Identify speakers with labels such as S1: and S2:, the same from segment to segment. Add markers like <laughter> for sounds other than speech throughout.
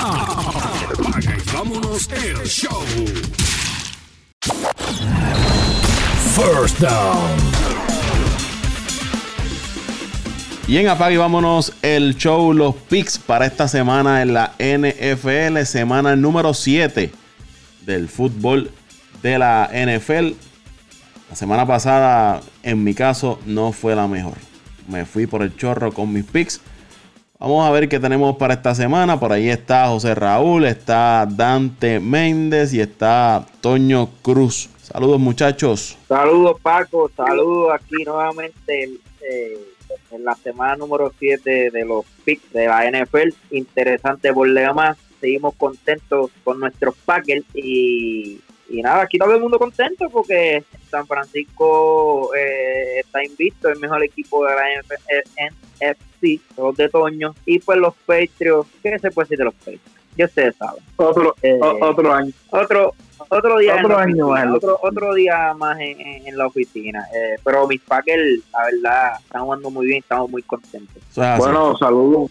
S1: Apaga y vámonos el show. First down.
S2: Y en Apague vámonos el show, los picks para esta semana en la NFL, semana número 7 del fútbol de la NFL. La semana pasada, en mi caso, no fue la mejor. Me fui por el chorro con mis picks. Vamos a ver qué tenemos para esta semana. Por ahí está José Raúl, está Dante Méndez y está Toño Cruz. Saludos muchachos.
S3: Saludos Paco, saludos aquí nuevamente eh, en la semana número 7 de los picks de la NFL. Interesante por más. Seguimos contentos con nuestros Packers y, y nada, aquí todo el mundo contento porque San Francisco eh, está invicto, el mejor equipo de la NFC, los de Toño, y pues los Patriots, ¿qué se puede decir de los Patriots? Ya ustedes saben.
S4: Otro,
S3: Eh,
S4: otro año.
S3: Otro, otro día,
S4: Otro año
S3: oficina,
S4: más en la
S3: otro, otro día más en, en- en la oficina. Eh, pero mis Packers, la verdad, están jugando muy bien, estamos muy contentos.
S4: Bueno, saludos,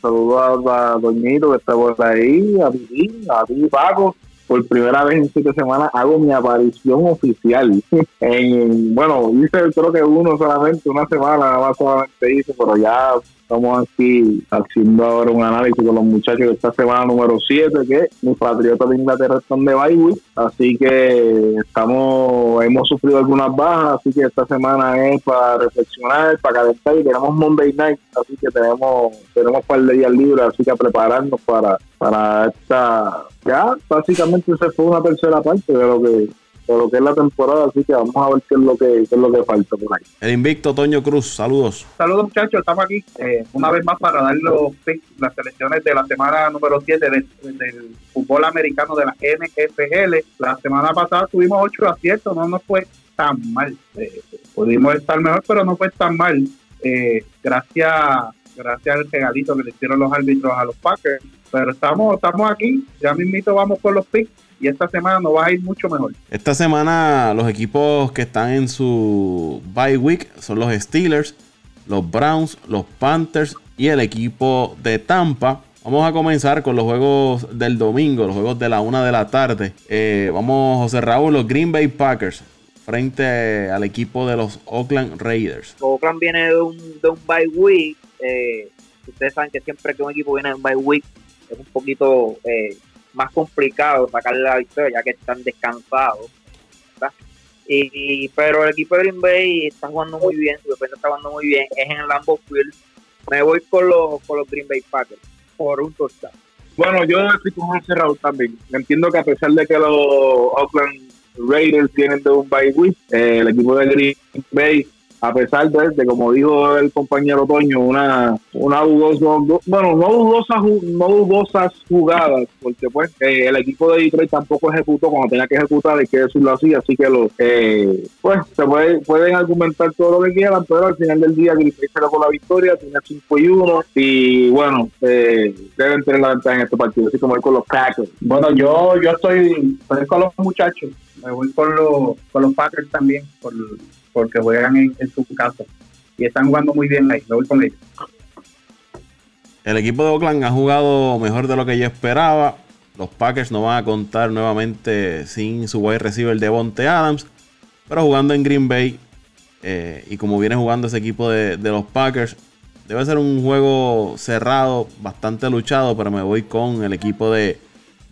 S4: saludos a, a Doñito que está por ahí, a ti, a ti, Paco. Por primera vez en siete semanas hago mi aparición oficial. <laughs> En, bueno, hice creo que uno solamente, una semana nada más solamente hice, pero ya estamos aquí haciendo ahora un análisis con los muchachos de esta semana número 7, que mis patriotas de Inglaterra están de bye así que estamos, hemos sufrido algunas bajas, así que esta semana es para reflexionar, para calentar y tenemos Monday Night, así que tenemos, tenemos un par de días libres, así que a prepararnos para, para esta, ya básicamente se fue una tercera parte de lo que de lo que es la temporada, así que vamos a ver qué es lo que, qué es lo que falta por ahí.
S2: El invicto Toño Cruz, saludos.
S5: Saludos muchachos, estamos aquí eh, una vez más para dar los picks, las selecciones de la semana número 7 del, del fútbol americano de la NFL. La semana pasada tuvimos 8 aciertos, no nos fue tan mal. Eh, pudimos estar mejor, pero no fue tan mal. Eh, gracias gracias al regalito que le hicieron los árbitros a los Packers. Pero estamos, estamos aquí, ya mismito vamos con los picks y esta semana nos va a ir mucho mejor.
S2: Esta semana los equipos que están en su bye week son los Steelers, los Browns, los Panthers y el equipo de Tampa. Vamos a comenzar con los juegos del domingo, los juegos de la una de la tarde. Eh, vamos, José Raúl, los Green Bay Packers frente al equipo de los Oakland Raiders.
S3: Oakland viene de un, de un bye week. eh, ustedes saben que siempre que un equipo viene de un bye week es un poquito eh, más complicado sacarle la victoria ya que están descansados. Y, pero el equipo de Green Bay está jugando muy bien, su defensa está jugando muy bien, es en el Lambeau Field. Me voy con los, con los Green Bay Packers por un touchdown.
S4: Bueno, yo estoy con José Raúl también. Entiendo que a pesar de que los Oakland Raiders tienen de un bye week, eh, el equipo de Green Bay, a pesar de, como dijo el compañero Toño, una, una dudosa, bueno, no, dudosa, ju- no dudosas jugadas, porque pues eh, el equipo de Detroit tampoco ejecutó cuando tenía que ejecutar, hay que decirlo así, así que los, eh, pues se puede, pueden argumentar todo lo que quieran, pero al final del día Bay se con la victoria, tiene 5 y 1, y bueno, eh, deben tener la ventaja en este partido, así como ir con los Packers.
S5: Bueno, yo yo estoy, estoy con los muchachos, me voy con los, con los Packers también, por, porque juegan en, su casa y están jugando muy bien ahí, me voy con ellos.
S2: El equipo de Oakland ha jugado mejor de lo que yo esperaba. Los Packers no van a contar nuevamente sin su wide receiver Devonte Adams. Pero jugando en Green Bay eh, y como viene jugando ese equipo de, de los Packers, debe ser un juego cerrado, bastante luchado. Pero me voy con el equipo de,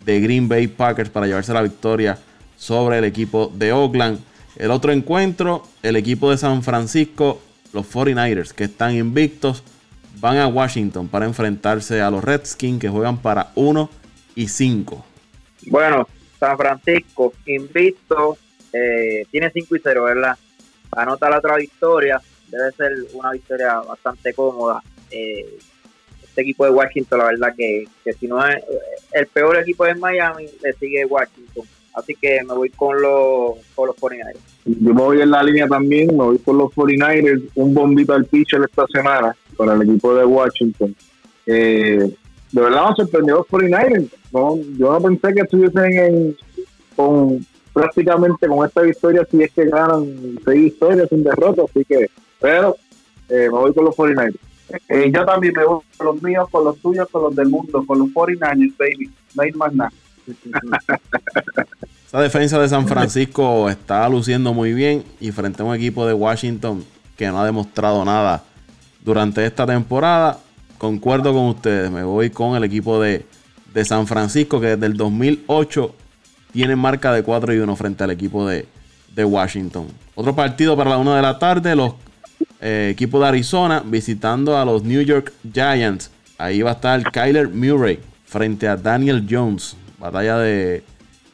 S2: de Green Bay Packers para llevarse la victoria sobre el equipo de Oakland. El otro encuentro, el equipo de San Francisco, los 49ers, que están invictos, van a Washington para enfrentarse a los Redskins, que juegan para 1 y 5.
S3: Bueno, San Francisco, invicto, eh, tiene 5 y 0, ¿verdad? Anota la otra victoria, debe ser una victoria bastante cómoda. Eh, este equipo de Washington, la verdad que, que si no es el peor equipo de Miami, le sigue Washington. Así que me voy con los, con los 49ers.
S4: Yo me voy en la línea también, me voy con los 49ers, un bombito al pitcher esta semana para el equipo de Washington. Eh, de verdad me sorprendió los 49ers. No, yo no pensé que estuviesen en, con prácticamente con esta victoria si es que ganan seis victorias sin derrota, así que, pero eh, me voy con los 49ers.
S5: Eh, yo también me voy con los míos, con los tuyos, con los del mundo, con los 49ers, baby. No hay más nada.
S2: Esa defensa de San Francisco está luciendo muy bien y frente a un equipo de Washington que no ha demostrado nada durante esta temporada. Concuerdo con ustedes, me voy con el equipo de, de San Francisco que desde el 2008 tiene marca de 4 y 1 frente al equipo de, de Washington. Otro partido para la 1 de la tarde, los eh, equipos de Arizona visitando a los New York Giants. Ahí va a estar Kyler Murray frente a Daniel Jones. Batalla de,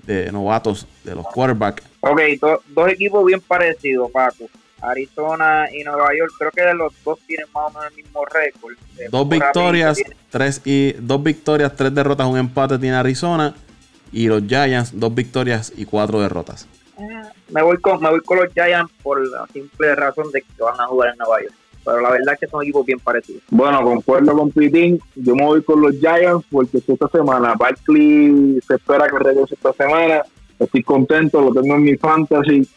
S2: de novatos de los quarterbacks.
S3: Ok, do- dos equipos bien parecidos, Paco. Arizona y Nueva York, creo que los dos tienen más o menos el mismo récord. Eh,
S2: Dos victorias, tres y dos victorias, tres derrotas, un empate tiene Arizona. Y los Giants, dos victorias y cuatro derrotas.
S3: tiene- Me voy, con, me voy con los Giants por la simple razón de que van a jugar en Nueva York. Pero la verdad que son equipos bien parecidos.
S4: Bueno, concuerdo con Pitín. Yo me voy con los Giants porque esta semana Barkley se espera que regrese esta semana. Estoy contento, lo tengo en mi fantasy.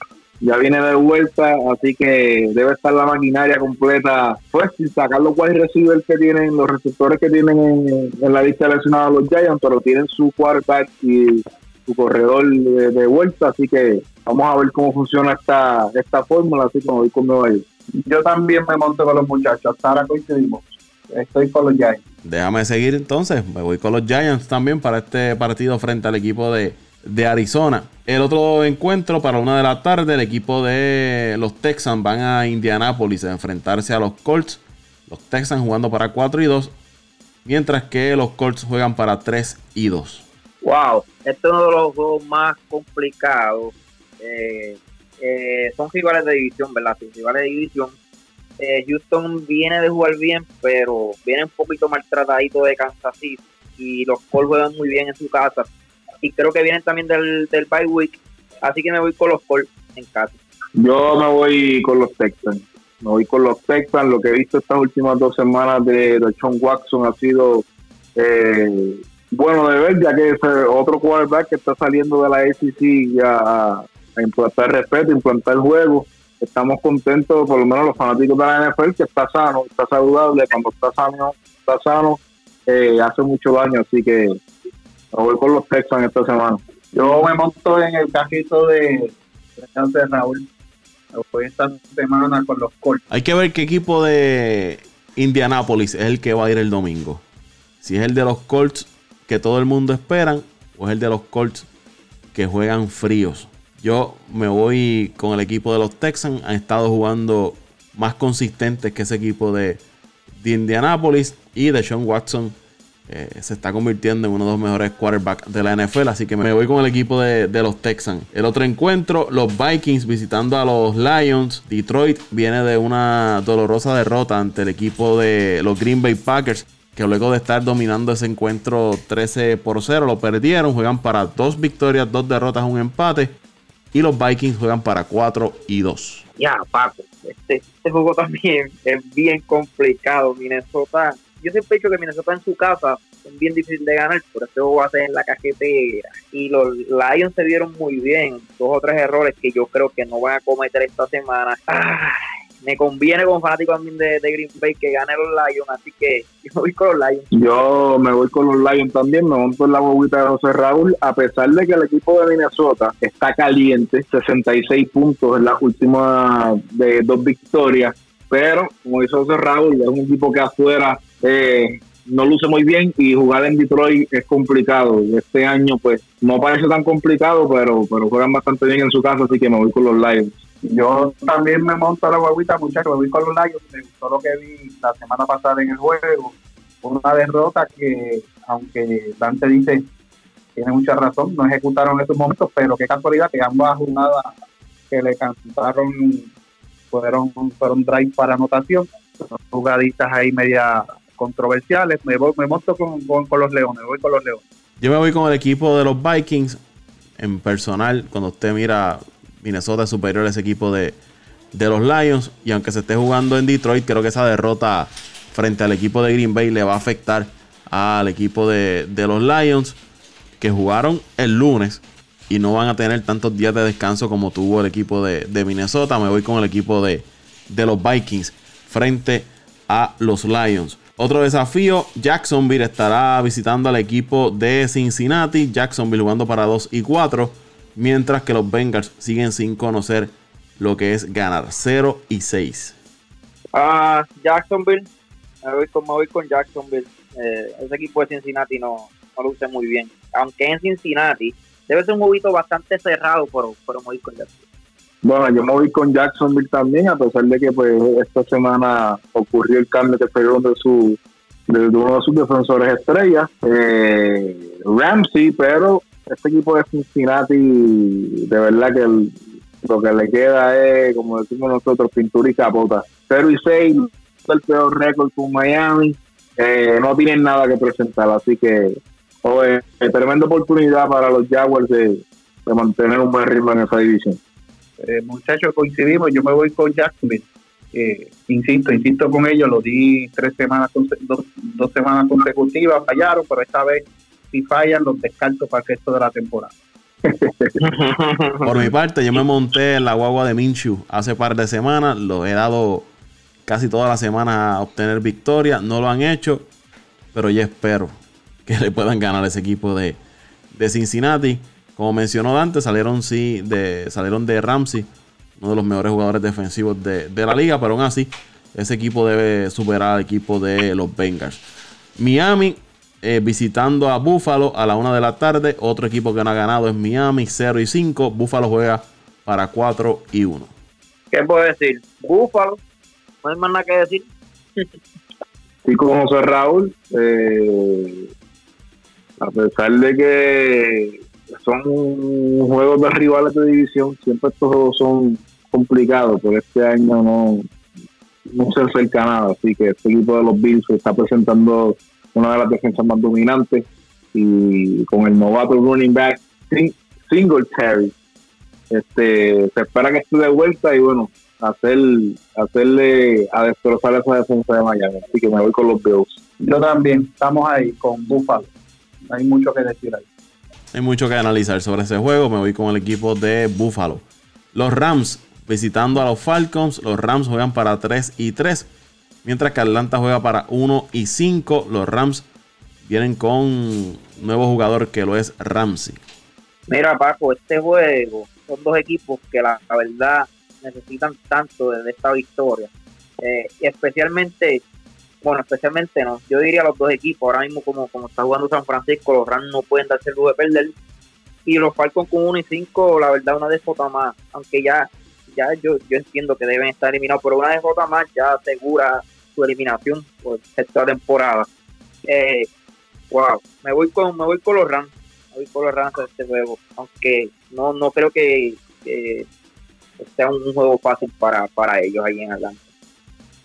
S4: Ya viene de vuelta, así que debe estar la maquinaria completa. Pues sin sacar los wide receivers que tienen, los receptores que tienen en, la lista de lesionados los Giants, pero tienen su quarterback y su corredor de, vuelta. Así que vamos a ver cómo funciona esta, esta fórmula. Así me voy con Nueva York.
S5: Yo también me monto con los muchachos. Hasta ahora coincidimos. Estoy con los Giants.
S2: Déjame seguir entonces. Me voy con los Giants también para este partido frente al equipo de, de Arizona. El otro encuentro para una de la tarde, el equipo de los Texans van a Indianapolis a enfrentarse a los Colts. Los Texans jugando para 4 y 2, mientras que los Colts juegan para 3 y 2.
S3: Wow, este es uno de los juegos más complicados. Eh, eh, son rivales de división, ¿verdad? Sí, rivales de división. Eh, Houston viene de jugar bien, pero viene un poquito maltratadito de Kansas City. Y los Colts juegan muy bien en su casa. Y creo que vienen también del, del bye week. Así que me voy con los Colts en casa.
S4: Yo me voy con los Texans. Me voy con los Texans. Lo que he visto estas últimas dos semanas de, de Sean Watson ha sido eh, bueno de ver, ya que es otro quarterback que está saliendo de la SEC a, a implantar respeto, implantar juego. Estamos contentos, por lo menos los fanáticos de la NFL, que está sano, está saludable. Cuando está sano, está sano, eh, hace mucho daño. Así que voy con los Texans esta semana.
S5: Yo me monto en el cajito de, de Raúl. Voy esta semana con los Colts.
S2: Hay que ver qué equipo de Indianapolis es el que va a ir el domingo. Si es el de los Colts que todo el mundo esperan o es el de los Colts que juegan fríos. Yo me voy con el equipo de los Texans. Han estado jugando más consistentes que ese equipo de, de Indianapolis. Y de Sean Watson eh, se está convirtiendo en uno de los mejores quarterbacks de la NFL. Así que me voy con el equipo de, de los Texans. El otro encuentro, los Vikings visitando a los Lions. Detroit viene de una dolorosa derrota ante el equipo de los Green Bay Packers. Que luego de estar dominando ese encuentro 13 por 0, lo perdieron. Juegan para dos victorias, dos derrotas, un empate. Y los Vikings juegan para 4 y 2.
S3: Ya, Paco, este, este juego <laughs> también es bien complicado. Minnesota, yo siempre he dicho que Minnesota en su casa es bien difícil de ganar, pero este juego va a ser en la cajetera. Y los Lions se vieron muy bien, dos o tres errores que yo creo que no van a cometer esta semana. Ay, me conviene como fanático también de, de Green Bay que gane los Lions, así que <laughs> yo me voy con los Lions.
S4: Yo me voy con los Lions también, me monto en la bobita de José Raúl, a pesar de que el equipo de Minnesota está caliente, 66 puntos en las últimas de dos victorias, pero como dice José Raúl, es un equipo que afuera eh, no luce muy bien y jugar en Detroit es complicado. Este año pues no parece tan complicado, pero, pero juegan bastante bien en su casa, así que me voy con los Lions.
S5: Yo también me monto a la guaguita, muchachos. Me voy con los Lions. Me gustó lo que vi la semana pasada en el juego. Una derrota que, aunque Dante dice, tiene mucha razón, no ejecutaron en esos momentos, pero qué casualidad que ambas jugadas que le cantaron fueron, fueron drive para anotación. Jugaditas ahí media controversiales. Me, voy, me monto con, con, con los Leones, voy con los Leones.
S2: Yo me voy con el equipo de los Vikings. En personal, cuando usted mira Minnesota es superior a ese equipo de, de los Lions. Y aunque se esté jugando en Detroit, creo que esa derrota frente al equipo de Green Bay le va a afectar al equipo de, de los Lions. Que jugaron el lunes y no van a tener tantos días de descanso como tuvo el equipo de, de Minnesota. Me voy con el equipo de, de los Vikings frente a los Lions. Otro desafío, Jacksonville estará visitando al equipo de Cincinnati. Jacksonville jugando para 2 y 4. Mientras que los Bengals siguen sin conocer lo que es ganar 0 y 6.
S3: Ah, Jacksonville. Me voy con, me voy con Jacksonville. Eh, ese equipo de Cincinnati no, no luce muy bien. Aunque en Cincinnati debe ser un juguito bastante cerrado, pero, pero me voy con Jacksonville.
S4: Bueno, yo me voy con Jacksonville también, a pesar de que pues esta semana ocurrió el cambio que fue de su de uno de sus defensores estrellas, eh, Ramsey, pero este equipo de Cincinnati, de verdad que lo que le queda es, como decimos nosotros, pintura y capota. 0 y 6, el peor récord con Miami, eh, no tienen nada que presentar, así que oye, tremenda oportunidad para los Jaguars de, mantener un buen ritmo en esa división.
S5: Eh, muchachos, coincidimos, yo me voy con Jacksonville. Eh, insisto, insisto con ellos, lo di tres semanas, dos, dos semanas consecutivas, fallaron, pero esta vez si fallan los descarto para el resto de la temporada. <laughs>
S2: Por mi parte, yo me monté en la guagua de Minshew hace par de semanas. Lo he dado casi toda la semana a obtener victoria. No lo han hecho, pero yo espero que le puedan ganar a ese equipo de, de Cincinnati. Como mencionó Dante, salieron, sí, de, salieron de Ramsey, uno de los mejores jugadores defensivos de, de la liga, pero aún así, ese equipo debe superar al equipo de los Bengals. Miami eh, visitando a Buffalo a la 1 de la tarde. Otro equipo que no ha ganado es Miami, 0 y 5. Buffalo juega para 4 y 1.
S3: ¿Qué puedo decir? Búfalo. No hay más nada que decir. <laughs>
S4: Sí, como José Raúl, eh, a pesar de que son juegos de rivales de división, siempre estos juegos son complicados, pero este año no, no se acerca nada, así que este equipo de los Bills se está presentando una de las defensas más dominantes y con el novato running back Sing- Singletary, este, se espera que esté de vuelta y bueno, hacer hacerle a destrozar esa defensa de Miami. Así que me voy con los Bills.
S5: Yo también, estamos ahí con Buffalo. No hay mucho que decir ahí.
S2: Hay mucho que analizar sobre ese juego. Me voy con el equipo de Buffalo. Los Rams visitando a los Falcons. Los Rams juegan para 3 y 3. Mientras que Atlanta juega para 1 y 5. Los Rams vienen con un nuevo jugador que lo es Ramsey.
S3: Mira, Paco, este juego son dos equipos que la, verdad necesitan tanto de, esta victoria. Eh, y especialmente, bueno, especialmente no, yo diría los dos equipos, ahora mismo como, como está jugando San Francisco, los Rams no pueden darse el lujo de perder. Y los Falcons con 1 y 5, la verdad, una desfota más, aunque ya, ya yo, yo entiendo que deben estar eliminados, pero una desfota más ya asegura su eliminación por esta temporada. Eh, wow, me voy con, me voy con los Rams me voy con los Rams en este juego, aunque no, no creo que, sea un juego fácil para, para ellos ahí en Atlanta.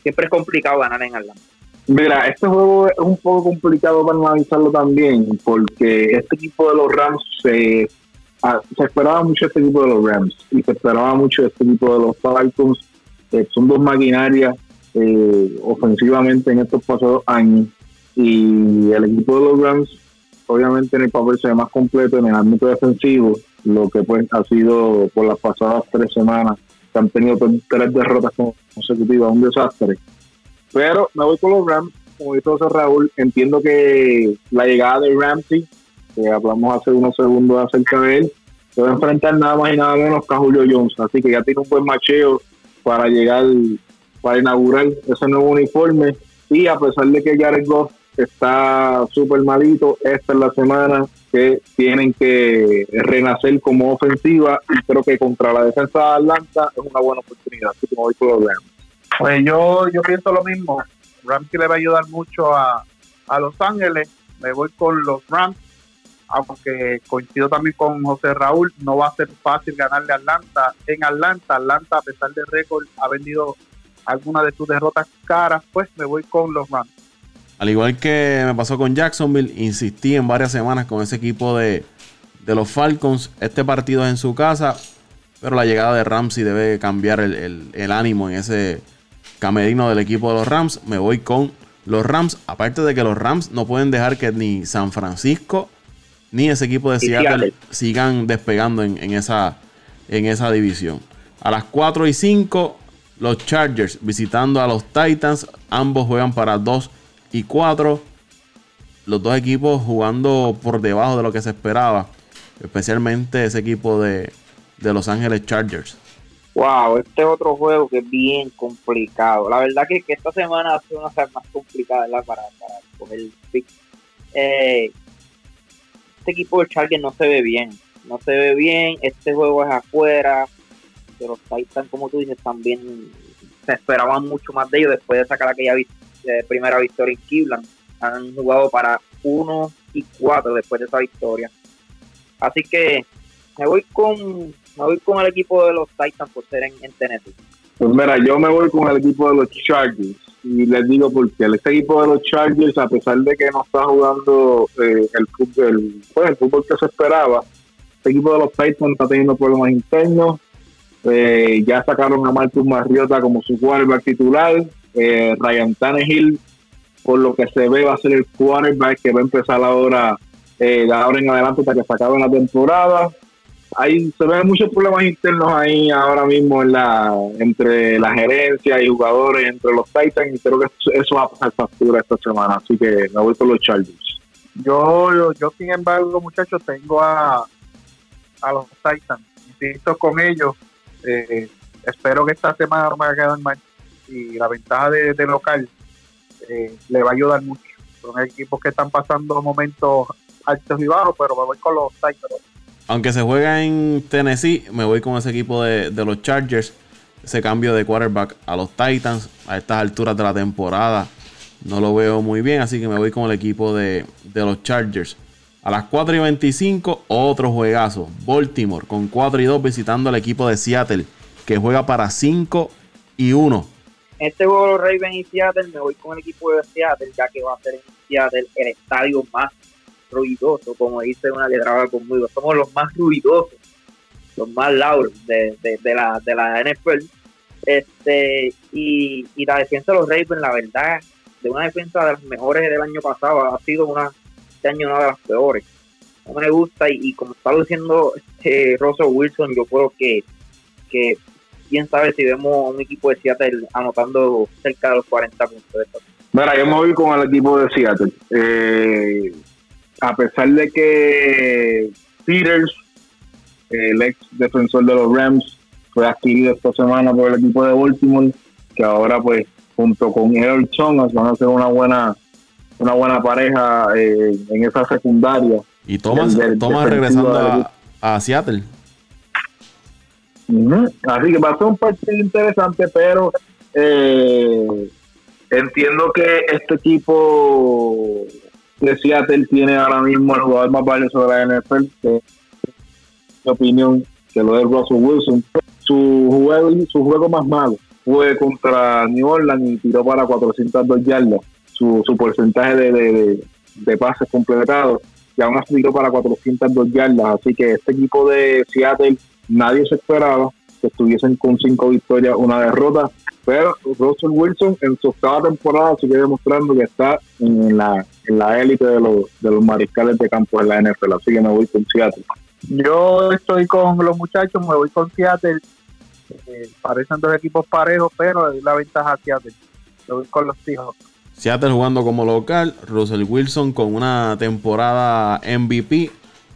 S3: Siempre es complicado ganar en Atlanta.
S4: Mira, este juego es un poco complicado para analizarlo también, porque este equipo de los Rams se, ah, se esperaba mucho este equipo de los Rams y se esperaba mucho este equipo de los Falcons. Eh, son dos maquinarias eh, ofensivamente en estos pasados años y el equipo de los Rams obviamente en el papel se ve más completo en el ámbito defensivo, lo que pues ha sido por las pasadas tres semanas que han tenido tres- derrotas consecutivas, un desastre. Pero me voy con los Rams, como dice José Raúl, entiendo que la llegada de Ramsey, que hablamos hace unos segundos acerca de él, se va a enfrentar nada más y nada menos que a Julio Jones, así que ya tiene un buen macheo para llegar, para inaugurar ese nuevo uniforme, y a pesar de que Jared Goff está súper malito, esta es la semana que tienen que renacer como ofensiva, y creo que contra la defensa de Atlanta es una buena oportunidad, así que con los Rams.
S5: Pues yo, yo pienso lo mismo. Ramsey le va a ayudar mucho a, a Los Ángeles. Me voy con los Rams, aunque coincido también con José Raúl. No va a ser fácil ganarle a Atlanta. En Atlanta, Atlanta, a pesar del récord, ha vendido algunas de sus derrotas caras. Pues me voy con los Rams.
S2: Al igual que me pasó con Jacksonville, insistí en varias semanas con ese equipo de, de los Falcons. Este partido es en su casa, pero la llegada de Ramsey debe cambiar el, el- el ánimo en ese camerino del equipo de los Rams. Me voy con los Rams. Aparte de que los Rams no pueden dejar que ni San Francisco ni ese equipo de Seattle. sigan despegando en, en esa, en esa división. A las 4 y 5, los Chargers visitando a los Titans. Ambos juegan para 2 y 4. Los dos equipos jugando por debajo de lo que se esperaba. Especialmente ese equipo de, de Los Ángeles Chargers.
S3: Wow, este es otro juego que es bien complicado. La verdad que, que esta semana ha sido una semana más complicada para, para coger el pick. Eh, este equipo de Chargers no se ve bien. No se ve bien. Este juego es afuera. Pero los Titans, como tú dices, también se esperaban mucho más de ellos después de sacar aquella eh, primera victoria en Cleveland. Han jugado para 1 y 4 después de esa victoria. Así que me voy con me voy con el equipo de los Titans por ser en, en Tennessee.
S4: Pues mira, yo me voy con el equipo de los Chargers y les digo porque este equipo de los Chargers, a pesar de que no está jugando eh, el, fútbol, el, pues, el fútbol que se esperaba, este equipo de los Titans está teniendo problemas internos. Eh, ya sacaron a Marcus Mariota como su quarterback titular. Eh, Ryan Tannehill, por lo que se ve, va a ser el quarterback que va a empezar ahora, eh, de ahora en adelante hasta que se acabe la temporada ahí se ven muchos problemas internos ahí ahora mismo en la entre la gerencia y jugadores entre los Titans y creo que eso- va a pasar factura esta semana así que me voy con los Chargers
S5: Yo, yo, yo, sin embargo, muchachos, tengo a, a los Titans. Insisto con ellos. Eh, espero que esta semana no me haga quedar mal. Y la ventaja de, local eh, le va a ayudar mucho. Son equipos que están pasando momentos altos y bajos, pero me voy con los Titans.
S2: Aunque se juega en Tennessee, me voy con ese equipo de, de los Chargers. Ese cambio de quarterback a los Titans a estas alturas de la temporada no lo veo muy bien, así que me voy con el equipo de, de los Chargers. A las 4 y 25, otro juegazo. Baltimore con 4 y 2 visitando al equipo de Seattle, que juega para 5 y 1.
S3: En este juego de los Ravens y Seattle me voy con el equipo de Seattle, ya que va a ser en Seattle el estadio más ruidoso, como dice una que trabaja conmigo. Somos los más ruidosos, los más de, de, de la, de la NFL. Este, y, y la defensa de los Ravens, la verdad, de una defensa de las mejores del año pasado, ha sido una, este año una de las peores. No me gusta, y, como está diciendo este Russell Wilson, yo creo que, que quién sabe si vemos un equipo de Seattle anotando cerca de los 40 puntos. de
S4: Mira, yo me voy con el equipo de Seattle. Eh, a pesar de que Peters, el ex defensor de los Rams, fue adquirido esta semana por el equipo de Baltimore, que ahora pues junto con Earl Thomas van a ser una buena una buena pareja eh, en esa secundaria.
S2: Y Thomas,
S4: El
S2: Thomas regresando a, a Seattle.
S4: Así que va a ser un partido interesante, pero eh, entiendo que este equipo de Seattle tiene ahora mismo el jugador más valioso de la NFL, que mi opinión, que lo de Russell Wilson. Su juego, su juego más malo fue contra New Orleans y tiró para 402 yardas. Su, su porcentaje de, de, de- pases completados y aún así tiró para 402 yardas. Así que este equipo de Seattle nadie se esperaba que estuviesen con cinco victorias, una derrota, pero Russell Wilson en su octava temporada sigue demostrando que está en la en la élite de los, de los mariscales de campo de la NFL, así que me voy con Seattle.
S5: Yo estoy con los muchachos, me voy con Seattle. Eh, parecen dos equipos parejos, pero la ventaja a Seattle. Me voy con los Seahawks.
S2: Seattle jugando como local. Russell Wilson con una temporada MVP.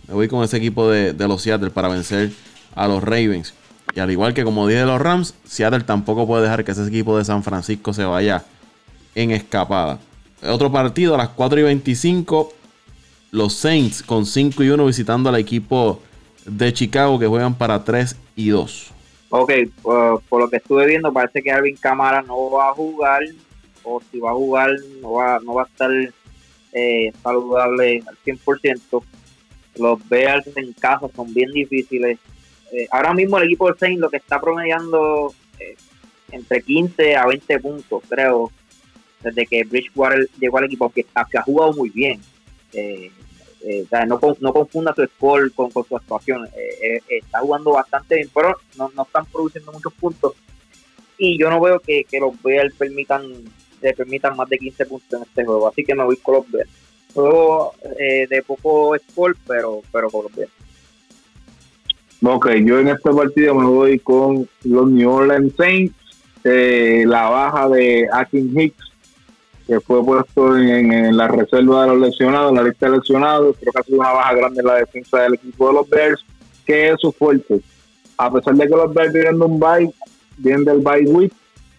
S2: Me voy con ese equipo de, de los Seattle para vencer a los Ravens. Y al igual que como dije de los Rams, Seattle tampoco puede dejar que ese equipo de San Francisco se vaya en escapada. Otro partido a las 4 y 25. Los Saints con 5 y 1 visitando al equipo de Chicago que juegan para 3 y 2.
S3: Ok, por, por lo que estuve viendo, parece que Alvin Camara no va a jugar, o si va a jugar, no va, no va a estar eh, saludable al 100%. Los Bears en casa son bien difíciles. Eh, ahora mismo el equipo de Saints lo que está promediando eh, entre 15 a 20 puntos, creo, desde que Bridgewater llegó al equipo, que, que ha jugado muy bien. Eh, o sea, no, no confunda su score con, con su actuación. Está jugando bastante bien, pero no, no están produciendo muchos puntos. Y yo no veo que, que los Bears permitan, le permitan más de 15 puntos en este juego. Así que me voy con los Bears. Juego eh, de poco score, pero, pero con los Bears.
S4: Ok, yo en este partido me voy con los New Orleans Saints. eh, la baja de Akin Hicks, que fue puesto en, la reserva de los lesionados, en la lista de lesionados. Creo que ha sido una baja grande en la defensa del equipo de los Bears, que es su fuerte. A pesar de que los Bears vienen de un bye, vienen del bye week,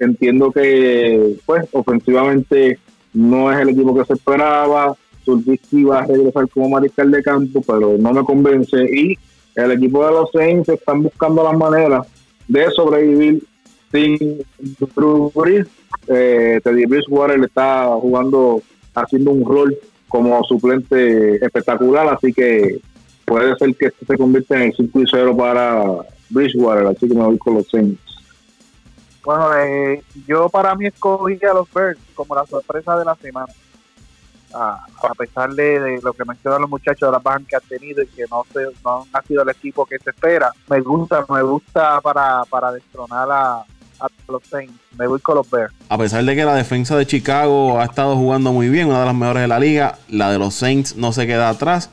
S4: entiendo que pues ofensivamente no es el equipo que se esperaba. Trubisky va a regresar como mariscal de campo, pero no me convence. Y el equipo de los Saints están buscando las maneras de sobrevivir sin Drew Brees. Eh, Teddy Bridgewater le está jugando, haciendo un rol como suplente espectacular, así que puede ser que este se convierta en el 5 y 0 para Bridgewater, así que me voy con los Saints.
S5: Bueno, eh, yo para mí escogí a los Bears como la sorpresa de la semana. Ah, a pesar de, lo que mencionan los muchachos de la bajas que han tenido y que no, se, no ha sido el equipo que se espera, me gusta, me gusta para, para destronar a, a los Saints. Me voy con los Bears.
S2: A pesar de que la defensa de Chicago ha estado jugando muy bien, una de las mejores de la liga, la de los Saints no se queda atrás.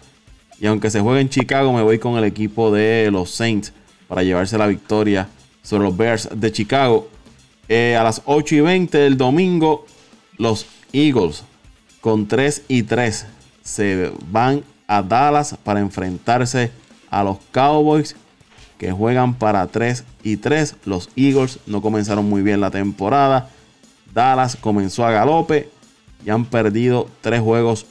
S2: Y aunque se juegue en Chicago, me voy con el equipo de los Saints para llevarse la victoria sobre los Bears de Chicago. Eh, a las 8 y 20 del domingo, los Eagles con 3 y 3 se van a Dallas para enfrentarse a los Cowboys que juegan para 3 y 3. Los Eagles no comenzaron muy bien la temporada. Dallas comenzó a galope y han perdido 3 juegos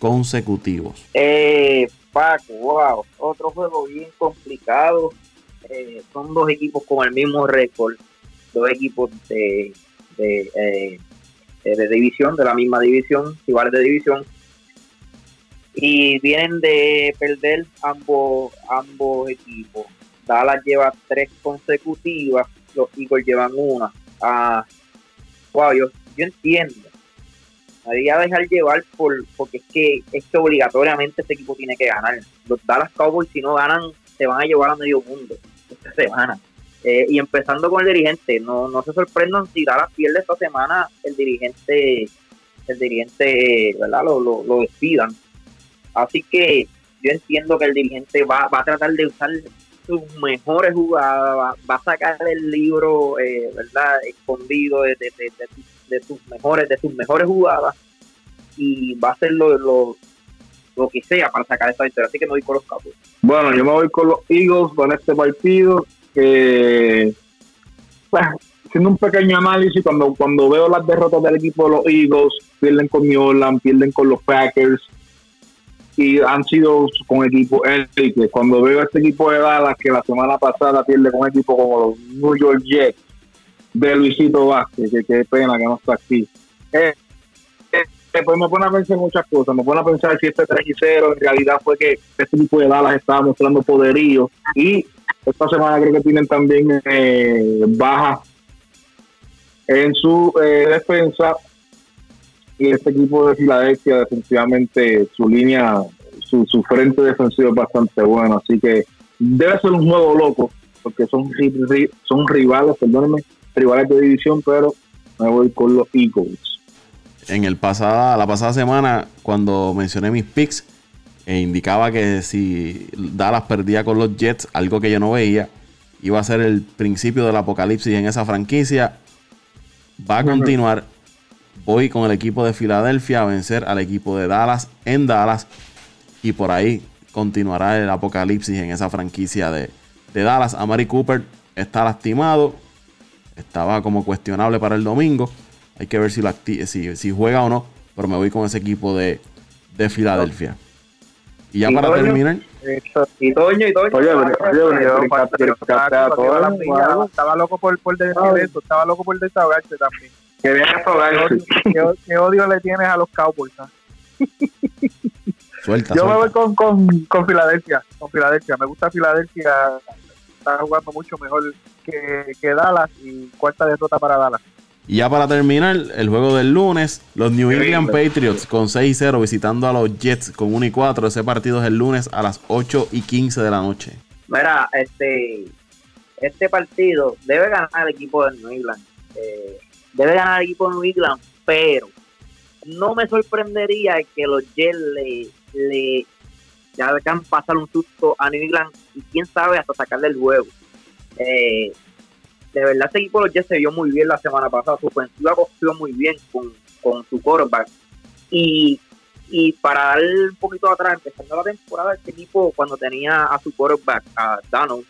S2: consecutivos.
S3: Eh, Paco, wow, otro juego bien complicado. Eh, son dos equipos con el mismo récord, dos equipos de, de, eh, de división, de la misma división, rivales de división. Y vienen de perder ambos, ambos equipos. Dallas lleva tres consecutivas, los Eagles llevan una. Ah, wow, yo, yo entiendo. Me voy a dejar llevar por, porque es que, es que obligatoriamente este equipo tiene que ganar. Los Dallas Cowboys, si no ganan, se van a llevar a medio mundo esta semana. Eh, y empezando con el dirigente, no, no se sorprendan si Dallas pierde esta semana, el dirigente, el dirigente, ¿verdad? Lo, lo, despidan. Así que yo entiendo que el dirigente va, va a tratar de usar sus mejores jugadas, va, a sacar el libro, eh, ¿verdad? Escondido de, de, de, de, sus mejores, de sus mejores jugadas y va a hacer lo, lo, lo que sea para sacar esta victoria. Así que me voy con los Cowboys.
S4: Bueno, yo me voy con los Eagles con este partido. Que, haciendo un pequeño análisis, cuando, cuando veo las derrotas del equipo de los Eagles, pierden con New Orleans, pierden con los Packers y han sido con equipos élites. Cuando veo este equipo de Dallas que la semana pasada pierde con equipo como los New York Jets de Luisito Vázquez, que qué pena que no está aquí. Eh, eh, pues me pone a pensar muchas cosas. Me pone a pensar si este 3 y 0 en realidad fue que este equipo de Dallas estaba mostrando poderío. Y esta semana creo que tienen también eh, baja en su eh, defensa. Y este equipo de Filadelfia, defensivamente, su línea, su, su frente defensivo es bastante bueno. Así que debe ser un juego loco, porque son, son rivales, perdónenme, rivales de división, pero me voy con los Eagles
S2: en el pasada, la pasada semana, cuando mencioné mis picks, e indicaba que si Dallas perdía con los Jets, algo que yo no veía, iba a ser el principio del apocalipsis en esa franquicia. Va a continuar. Voy con el equipo de Filadelfia a vencer al equipo de Dallas en Dallas. Y por ahí continuará el apocalipsis en esa franquicia de, de Dallas. Amari Cooper está lastimado. Estaba como cuestionable para el domingo. Hay que ver si, lo si, si, juega o no. Pero me voy con ese equipo de, de Filadelfia. Y ya
S3: ¿Y
S2: para
S3: Toño?
S2: terminar,
S3: Y Toño, y Toño.
S4: Oye, pero- oye, pero- pero-
S5: Estaba loco por, por decir
S4: Ay.
S5: eso, estaba loco por desahogarse también.
S4: Que viene a
S5: ¿Qué qué- qué odio le tienes a los Cowboys? ah?
S2: suelta,
S5: Yo me voy con, con, con Filadelfia, con Filadelfia. Me gusta Filadelfia, está jugando mucho mejor que, que Dallas y cuarta derrota para Dallas.
S2: Y ya para terminar, el juego del lunes, los New England. Patriots con 6 y 0 visitando a los Jets con 1 y 4. Ese partido es el lunes a las 8 y 15 de la noche.
S3: Mira, este, este partido debe ganar el equipo de New England. Eh, debe ganar el equipo de New England, pero no me sorprendería que los Jets le, le dejan pasar un susto a New England y quién sabe hasta sacarle el juego. Eh, de verdad este equipo de los Jets se vio muy bien la semana pasada, su ofensiva cogió muy bien con, con su quarterback. Y, y para dar un poquito atrás, empezando la temporada, este equipo cuando tenía a su quarterback, a Donald,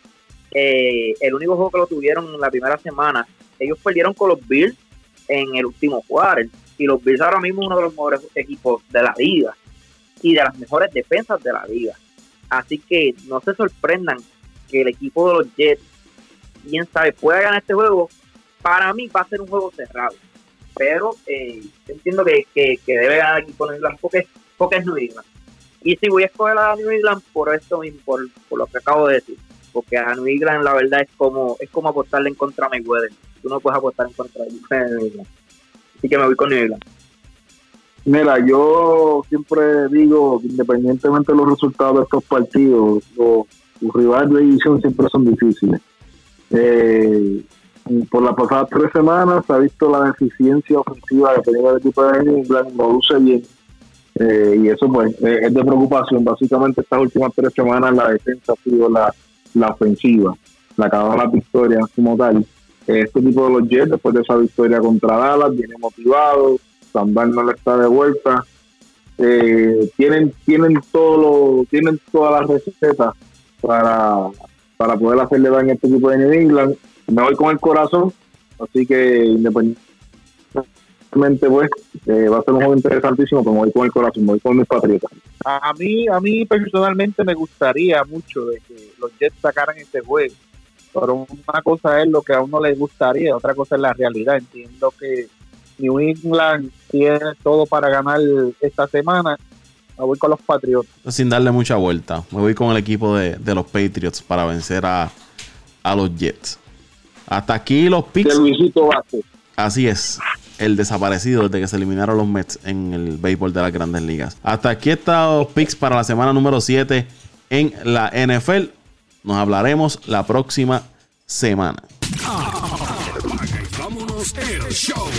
S3: eh, el único juego que lo tuvieron en la primera semana, ellos perdieron con los Bills en el último quarter. Y los Bills ahora mismo uno de los mejores equipos de la liga y de las mejores defensas de la liga. Así que no se sorprendan que el equipo de los Jets, bien sabe, pueda ganar este juego. Para mí va a ser un juego cerrado. Pero eh, entiendo que, que, debe ganar el equipo de New England porque, porque es New England. Y si voy a escoger a New England por esto mismo, por, por lo que acabo de decir. Porque a New England la verdad es como es como apostarle en contra de Mayweather. Tú no puedes apostar en contra de New England. <laughs> Así que me voy con New England.
S4: Mira, yo siempre digo que independientemente de los resultados de estos partidos, los, rivales de división siempre son difíciles. Eh, por las pasadas tres semanas se ha visto la deficiencia ofensiva que tenía el equipo de England, no luce bien. Eh, y eso pues es de preocupación. Básicamente estas últimas tres semanas la defensa ha sido la, la ofensiva, la que la victoria como tal. Este tipo de los Jets, después de esa victoria contra Dallas, viene motivado Sandal no le está de vuelta. Eh, tienen tienen todo lo, tienen todas las recetas para, para poder hacerle daño a este equipo de New England. Me voy con el corazón, así que independientemente pues eh, va a ser un juego interesantísimo, me voy con el corazón, me voy con mis patriotas.
S5: A mí, a mí personalmente me gustaría mucho de que los Jets sacaran este juego, pero una cosa es lo que a uno le gustaría, otra cosa es la realidad. Entiendo que New England tiene todo para ganar esta semana. Me voy con los Patriots.
S2: Sin darle mucha vuelta. Me voy con el equipo de, los Patriots para vencer a, los Jets. Hasta aquí los picks. Así es. El desaparecido desde que se eliminaron los Mets en el béisbol de las grandes ligas. Hasta aquí están los picks para la semana número 7 en la NFL. Nos hablaremos la próxima semana.
S1: Vámonos el show.